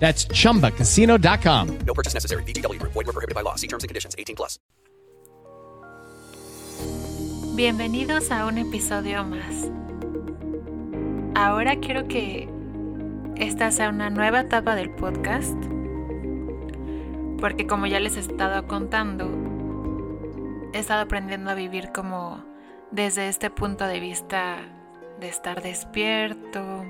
That's chumbacasino.com. No purchase necessary. VGW Group. Void were prohibited by law. See terms and conditions. 18 plus. Bienvenidos a un episodio más. Ahora quiero que esta sea una nueva etapa del podcast. Porque como ya les he estado contando, he estado aprendiendo a vivir como desde este punto de vista de estar despierto,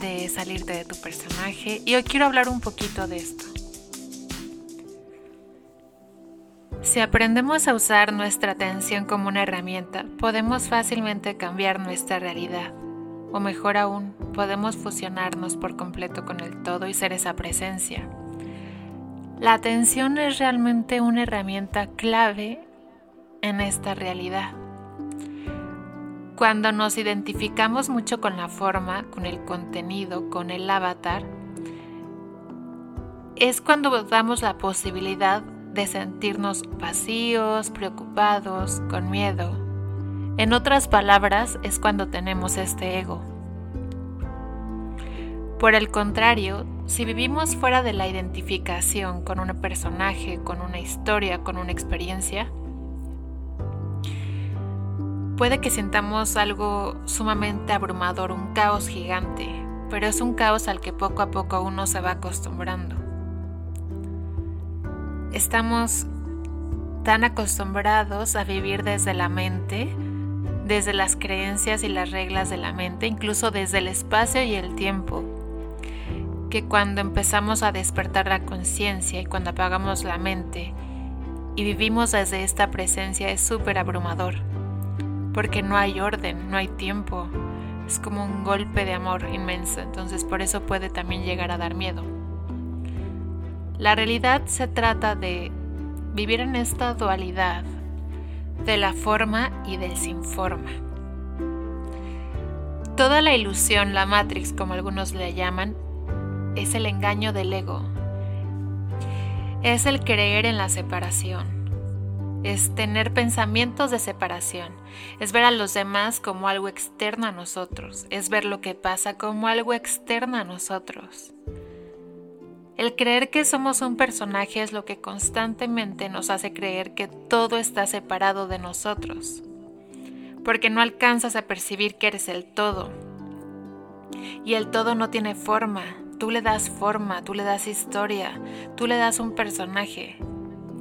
de salirte de tu personaje y hoy quiero hablar un poquito de esto. Si aprendemos a usar nuestra atención como una herramienta, podemos fácilmente cambiar nuestra realidad. O mejor aún, podemos fusionarnos por completo con el todo y ser esa presencia. La atención es realmente una herramienta clave en esta realidad. Cuando nos identificamos mucho con la forma, con el contenido, con el avatar, es cuando damos la posibilidad de sentirnos vacíos, preocupados, con miedo. En otras palabras, es cuando tenemos este ego. Por el contrario, si vivimos fuera de la identificación con un personaje, con una historia, con una experiencia, Puede que sintamos algo sumamente abrumador, un caos gigante, pero es un caos al que poco a poco uno se va acostumbrando. Estamos tan acostumbrados a vivir desde la mente, desde las creencias y las reglas de la mente, incluso desde el espacio y el tiempo, que cuando empezamos a despertar la conciencia y cuando apagamos la mente y vivimos desde esta presencia es súper abrumador porque no hay orden, no hay tiempo. Es como un golpe de amor inmenso, entonces por eso puede también llegar a dar miedo. La realidad se trata de vivir en esta dualidad de la forma y del sin forma. Toda la ilusión, la matrix como algunos le llaman, es el engaño del ego. Es el creer en la separación es tener pensamientos de separación, es ver a los demás como algo externo a nosotros, es ver lo que pasa como algo externo a nosotros. El creer que somos un personaje es lo que constantemente nos hace creer que todo está separado de nosotros, porque no alcanzas a percibir que eres el todo. Y el todo no tiene forma, tú le das forma, tú le das historia, tú le das un personaje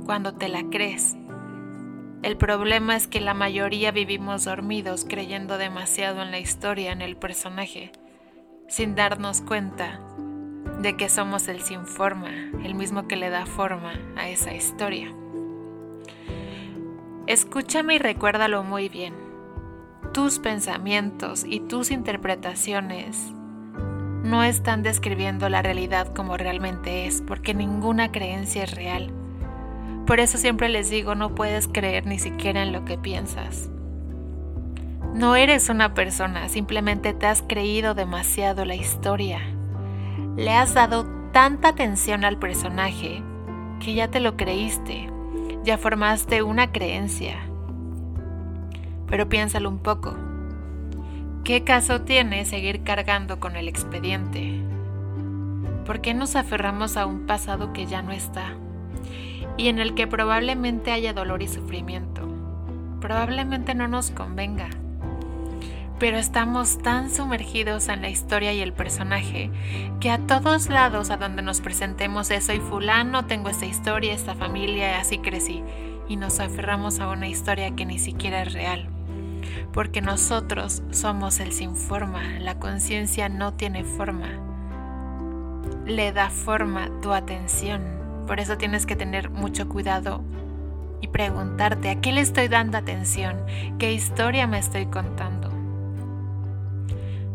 cuando te la crees. El problema es que la mayoría vivimos dormidos creyendo demasiado en la historia, en el personaje, sin darnos cuenta de que somos el sin forma, el mismo que le da forma a esa historia. Escúchame y recuérdalo muy bien. Tus pensamientos y tus interpretaciones no están describiendo la realidad como realmente es, porque ninguna creencia es real. Por eso siempre les digo, no puedes creer ni siquiera en lo que piensas. No eres una persona, simplemente te has creído demasiado la historia. Le has dado tanta atención al personaje que ya te lo creíste. ya formaste una creencia. Pero piénsalo un poco. ¿Qué caso tiene seguir cargando con el expediente? ¿Por qué nos aferramos a un pasado que ya no está y en el que probablemente haya dolor y sufrimiento? Probablemente no nos convenga, pero estamos tan sumergidos en la historia y el personaje que a todos lados a donde nos presentemos es soy fulano, tengo esta historia, esta familia, así crecí, y nos aferramos a una historia que ni siquiera es real porque nosotros somos el sin forma, la conciencia no tiene forma. Le da forma tu atención, por eso tienes que tener mucho cuidado y preguntarte a qué le estoy dando atención, qué historia me estoy contando.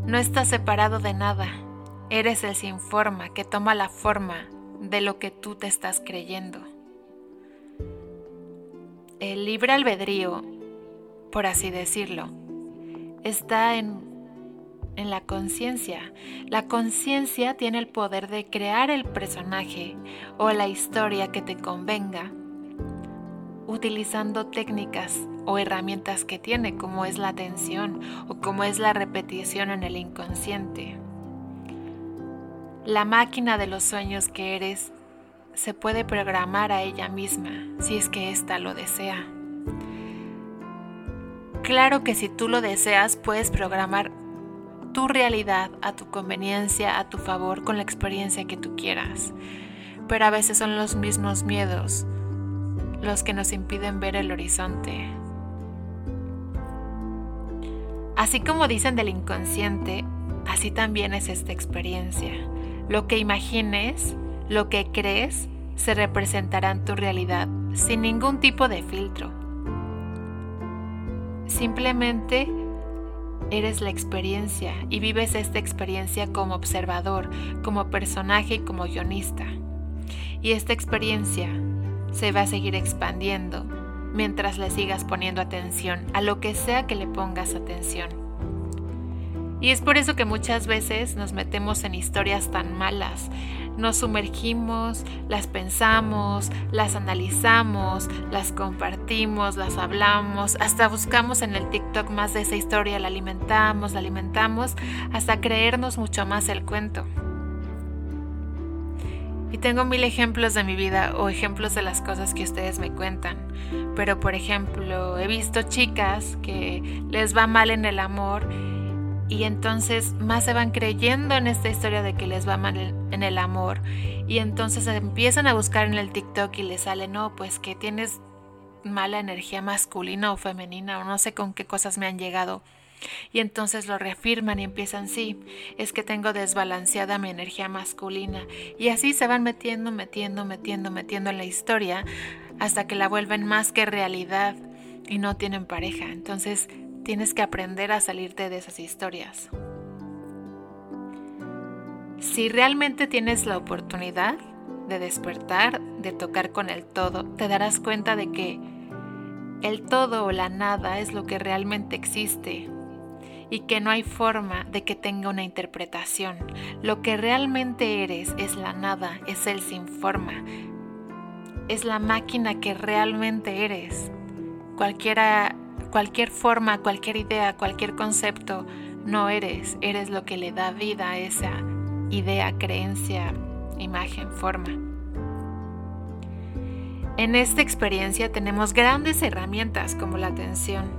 No estás separado de nada, eres el sin forma que toma la forma de lo que tú te estás creyendo. El libre albedrío por así decirlo, está en, en la conciencia. La conciencia tiene el poder de crear el personaje o la historia que te convenga utilizando técnicas o herramientas que tiene, como es la atención o como es la repetición en el inconsciente. La máquina de los sueños que eres se puede programar a ella misma si es que ésta lo desea. Claro que si tú lo deseas, puedes programar tu realidad a tu conveniencia, a tu favor, con la experiencia que tú quieras. Pero a veces son los mismos miedos los que nos impiden ver el horizonte. Así como dicen del inconsciente, así también es esta experiencia. Lo que imagines, lo que crees, se representará en tu realidad sin ningún tipo de filtro. Simplemente eres la experiencia y vives esta experiencia como observador, como personaje y como guionista. Y esta experiencia se va a seguir expandiendo mientras le sigas poniendo atención a lo que sea que le pongas atención. Y es por eso que muchas veces nos metemos en historias tan malas. Nos sumergimos, las pensamos, las analizamos, las compartimos, las hablamos, hasta buscamos en el TikTok más de esa historia, la alimentamos, la alimentamos, hasta creernos mucho más el cuento. Y tengo mil ejemplos de mi vida o ejemplos de las cosas que ustedes me cuentan. Pero por ejemplo, he visto chicas que les va mal en el amor y entonces más se van creyendo en esta historia de que les va mal en el amor y entonces empiezan a buscar en el TikTok y les sale, no, pues que tienes mala energía masculina o femenina o no sé con qué cosas me han llegado. Y entonces lo reafirman y empiezan, sí, es que tengo desbalanceada mi energía masculina. Y así se van metiendo, metiendo, metiendo, metiendo en la historia hasta que la vuelven más que realidad y no tienen pareja. Entonces Tienes que aprender a salirte de esas historias. Si realmente tienes la oportunidad de despertar, de tocar con el todo, te darás cuenta de que el todo o la nada es lo que realmente existe y que no hay forma de que tenga una interpretación. Lo que realmente eres es la nada, es el sin forma, es la máquina que realmente eres. Cualquiera cualquier forma, cualquier idea, cualquier concepto, no eres, eres lo que le da vida a esa idea, creencia, imagen, forma. En esta experiencia tenemos grandes herramientas como la atención.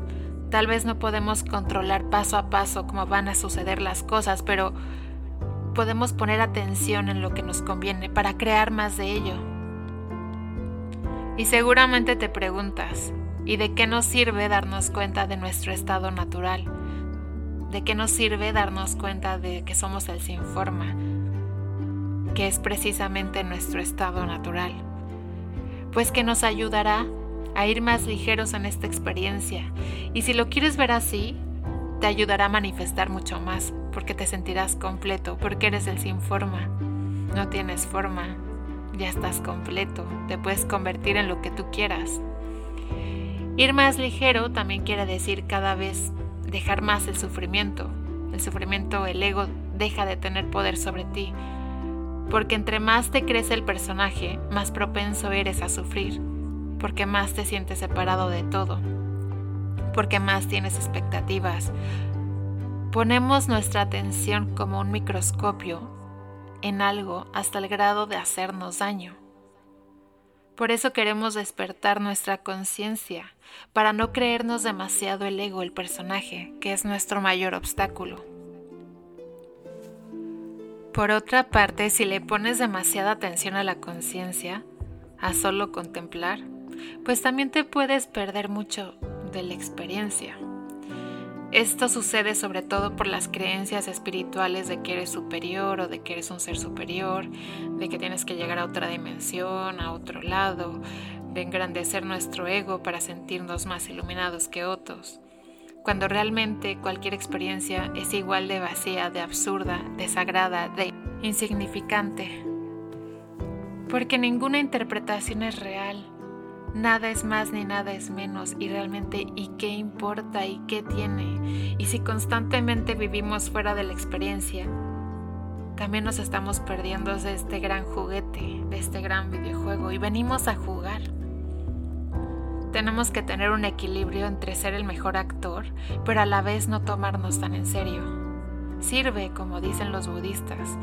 Tal vez no podemos controlar paso a paso cómo van a suceder las cosas, pero podemos poner atención en lo que nos conviene para crear más de ello. Y seguramente te preguntas, ¿Y de qué nos sirve darnos cuenta de nuestro estado natural? ¿De qué nos sirve darnos cuenta de que somos el sin forma? Que es precisamente nuestro estado natural. Pues que nos ayudará a ir más ligeros en esta experiencia. Y si lo quieres ver así, te ayudará a manifestar mucho más, porque te sentirás completo, porque eres el sin forma. No tienes forma, ya estás completo, te puedes convertir en lo que tú quieras. Ir más ligero también quiere decir cada vez dejar más el sufrimiento. El sufrimiento, el ego deja de tener poder sobre ti. Porque entre más te crece el personaje, más propenso eres a sufrir. porque más te sientes separado de todo, porque más tienes expectativas. Ponemos nuestra atención como un microscopio en algo hasta el grado de hacernos daño. Por eso queremos despertar nuestra conciencia, para no creernos demasiado el ego, el personaje, que es nuestro mayor obstáculo. Por otra parte, si le pones demasiada atención a la conciencia, a solo contemplar, pues también te puedes perder mucho de la experiencia. Esto sucede sobre todo por las creencias espirituales de que eres superior o de que eres un ser superior, de que tienes que llegar a otra dimensión, a otro lado, de engrandecer nuestro ego para sentirnos más iluminados que otros, cuando realmente cualquier experiencia es igual de vacía, de absurda, de sagrada, de insignificante. Porque ninguna interpretación es real Nada es más ni nada es menos y realmente ¿y qué importa y qué tiene? Y si constantemente vivimos fuera de la experiencia, también nos estamos perdiendo de este gran juguete, de este gran videojuego y venimos a jugar. Tenemos que tener un equilibrio entre ser el mejor actor, pero a la vez no tomarnos tan en serio. Sirve, como dicen los budistas,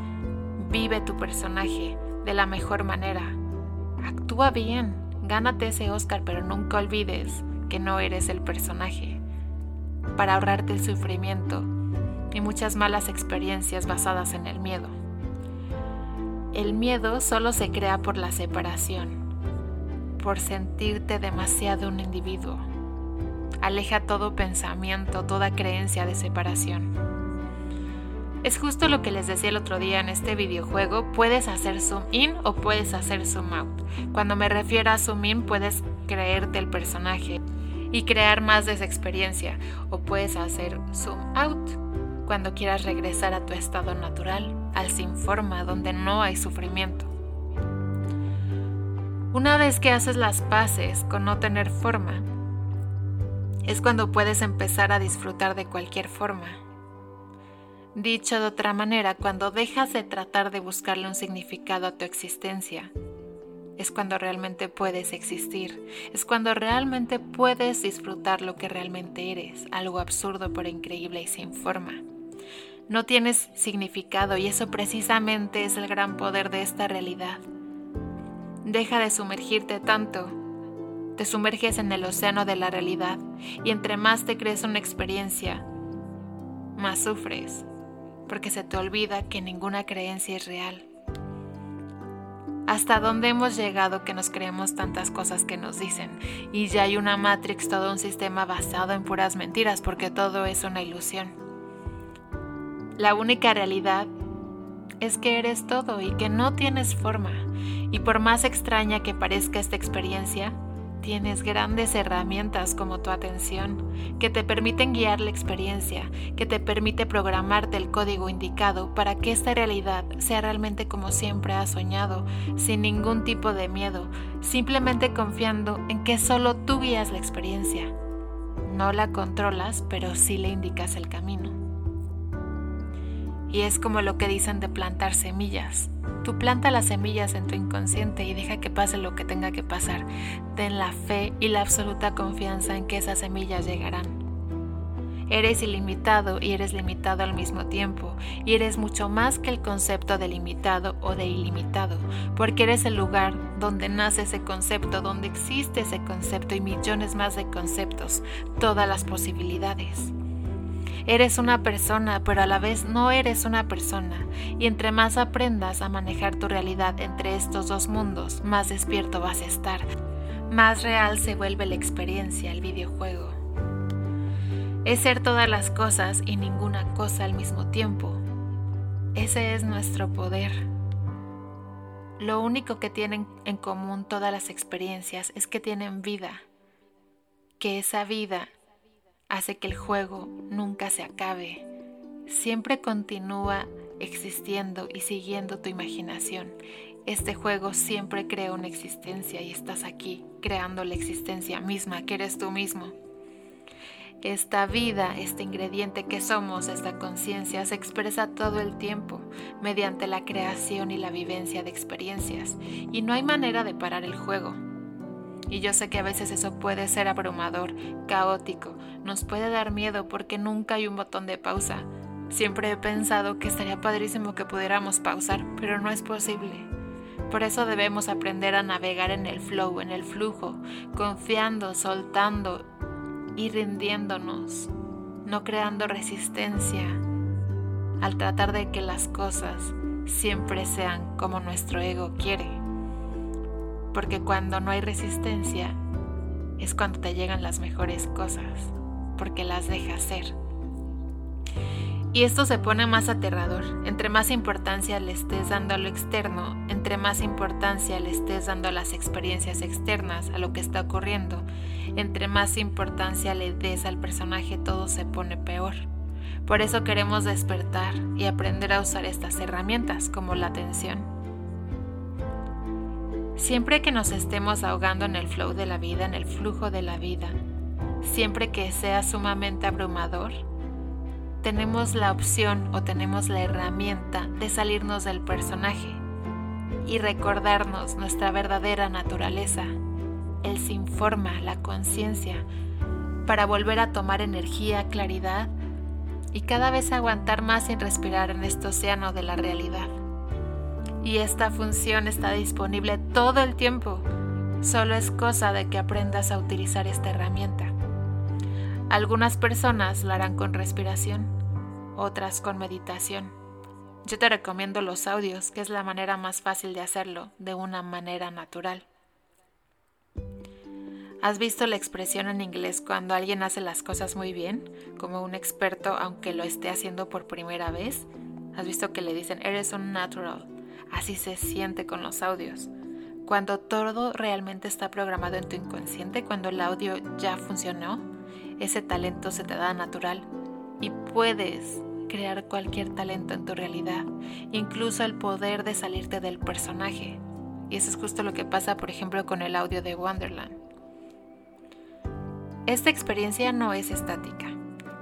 vive tu personaje de la mejor manera. Actúa bien, Gánate ese Oscar, pero nunca olvides que no eres el personaje. Para ahorrarte el sufrimiento y muchas malas experiencias basadas en el miedo. El miedo solo se crea por la separación, por sentirte demasiado un individuo. Aleja todo pensamiento, toda creencia de separación. Es justo lo que les decía el otro día en este videojuego, puedes hacer zoom in o puedes hacer zoom out. Cuando me refiero a zoom in puedes creerte el personaje y crear más de esa experiencia o puedes hacer zoom out cuando quieras regresar a tu estado natural, al sin forma, donde no hay sufrimiento. Una vez que haces las paces con no tener forma, es cuando puedes empezar a disfrutar de cualquier forma Dicho de otra manera, cuando dejas de tratar de buscarle un significado a tu existencia, es cuando realmente puedes existir, es cuando realmente puedes disfrutar lo que realmente eres, algo absurdo pero increíble y sin forma. No tienes significado y eso precisamente es el gran poder de esta realidad. Deja de sumergirte tanto, te sumerges en el océano de la realidad y entre más te crees una experiencia, más sufres porque se te olvida que ninguna creencia es real. ¿Hasta dónde hemos llegado que nos creemos tantas cosas que nos dicen? Y ya hay una Matrix, todo un sistema basado en puras mentiras, porque todo es una ilusión. La única realidad es que eres todo y que no tienes forma. Y por más extraña que parezca esta experiencia, Tienes grandes herramientas como tu atención, que te permiten guiar la experiencia, que te permite programarte el código indicado para que esta realidad sea realmente como siempre has soñado, sin ningún tipo de miedo, simplemente confiando en que solo tú guías la experiencia. No la controlas, pero sí le indicas el camino. Y es como lo que dicen de plantar semillas. Tú planta las semillas en tu inconsciente y deja que pase lo que tenga que pasar. Ten la fe y la absoluta confianza en que esas semillas llegarán. Eres ilimitado y eres limitado al mismo tiempo, y eres mucho más que el concepto de limitado o de ilimitado, porque eres el lugar donde nace ese concepto, donde existe ese concepto y millones más de conceptos, todas las posibilidades. Eres una persona, pero a la vez no eres una persona. Y entre más aprendas a manejar tu realidad entre estos dos mundos, más despierto vas a estar. Más real se vuelve la experiencia, el videojuego. Es ser todas las cosas y ninguna cosa al mismo tiempo. Ese es nuestro poder. Lo único que tienen en común todas las experiencias es que tienen vida, que esa vida hace que el juego nunca se acabe. Siempre continúa existiendo y siguiendo tu imaginación. Este juego siempre crea una existencia y estás aquí creando la existencia misma que eres tú mismo. Esta vida, este ingrediente que somos, esta conciencia, se expresa todo el tiempo mediante la creación y la vivencia de experiencias y no hay manera de parar el juego. Y yo sé que a veces eso puede ser abrumador, caótico, nos puede dar miedo porque nunca hay un botón de pausa. Siempre he pensado que estaría padrísimo que pudiéramos pausar, pero no es posible. Por eso debemos aprender a navegar en el flow, en el flujo, confiando, soltando y rindiéndonos, no creando resistencia al tratar de que las cosas siempre sean como nuestro ego quiere. Porque cuando no hay resistencia es cuando te llegan las mejores cosas, porque las dejas ser. Y esto se pone más aterrador. Entre más importancia le estés dando a lo externo, entre más importancia le estés dando a las experiencias externas, a lo que está ocurriendo, entre más importancia le des al personaje, todo se pone peor. Por eso queremos despertar y aprender a usar estas herramientas como la atención. Siempre que nos estemos ahogando en el flow de la vida, en el flujo de la vida, siempre que sea sumamente abrumador, tenemos la opción o tenemos la herramienta de salirnos del personaje y recordarnos nuestra verdadera naturaleza, el sin forma, la conciencia, para volver a tomar energía, claridad y cada vez aguantar más sin respirar en este océano de la realidad. Y esta función está disponible todo el tiempo, solo es cosa de que aprendas a utilizar esta herramienta. Algunas personas la harán con respiración, otras con meditación. Yo te recomiendo los audios, que es la manera más fácil de hacerlo, de una manera natural. ¿Has visto la expresión en inglés cuando alguien hace las cosas muy bien, como un experto aunque lo esté haciendo por primera vez? ¿Has visto que le dicen, eres un natural? Así se siente con los audios. Cuando todo realmente está programado en tu inconsciente, cuando el audio ya funcionó, ese talento se te da natural y puedes crear cualquier talento en tu realidad, incluso el poder de salirte del personaje. Y eso es justo lo que pasa, por ejemplo, con el audio de Wonderland. Esta experiencia no es estática.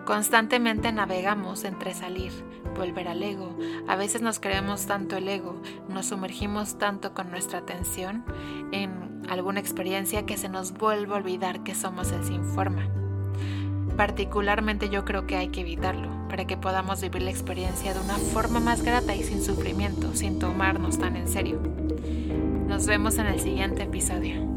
Constantemente navegamos entre salir, volver al ego. A veces nos creemos tanto el ego, nos sumergimos tanto con nuestra atención en alguna experiencia que se nos vuelve a olvidar que somos el sin forma. Particularmente yo creo que hay que evitarlo para que podamos vivir la experiencia de una forma más grata y sin sufrimiento, sin tomarnos tan en serio. Nos vemos en el siguiente episodio.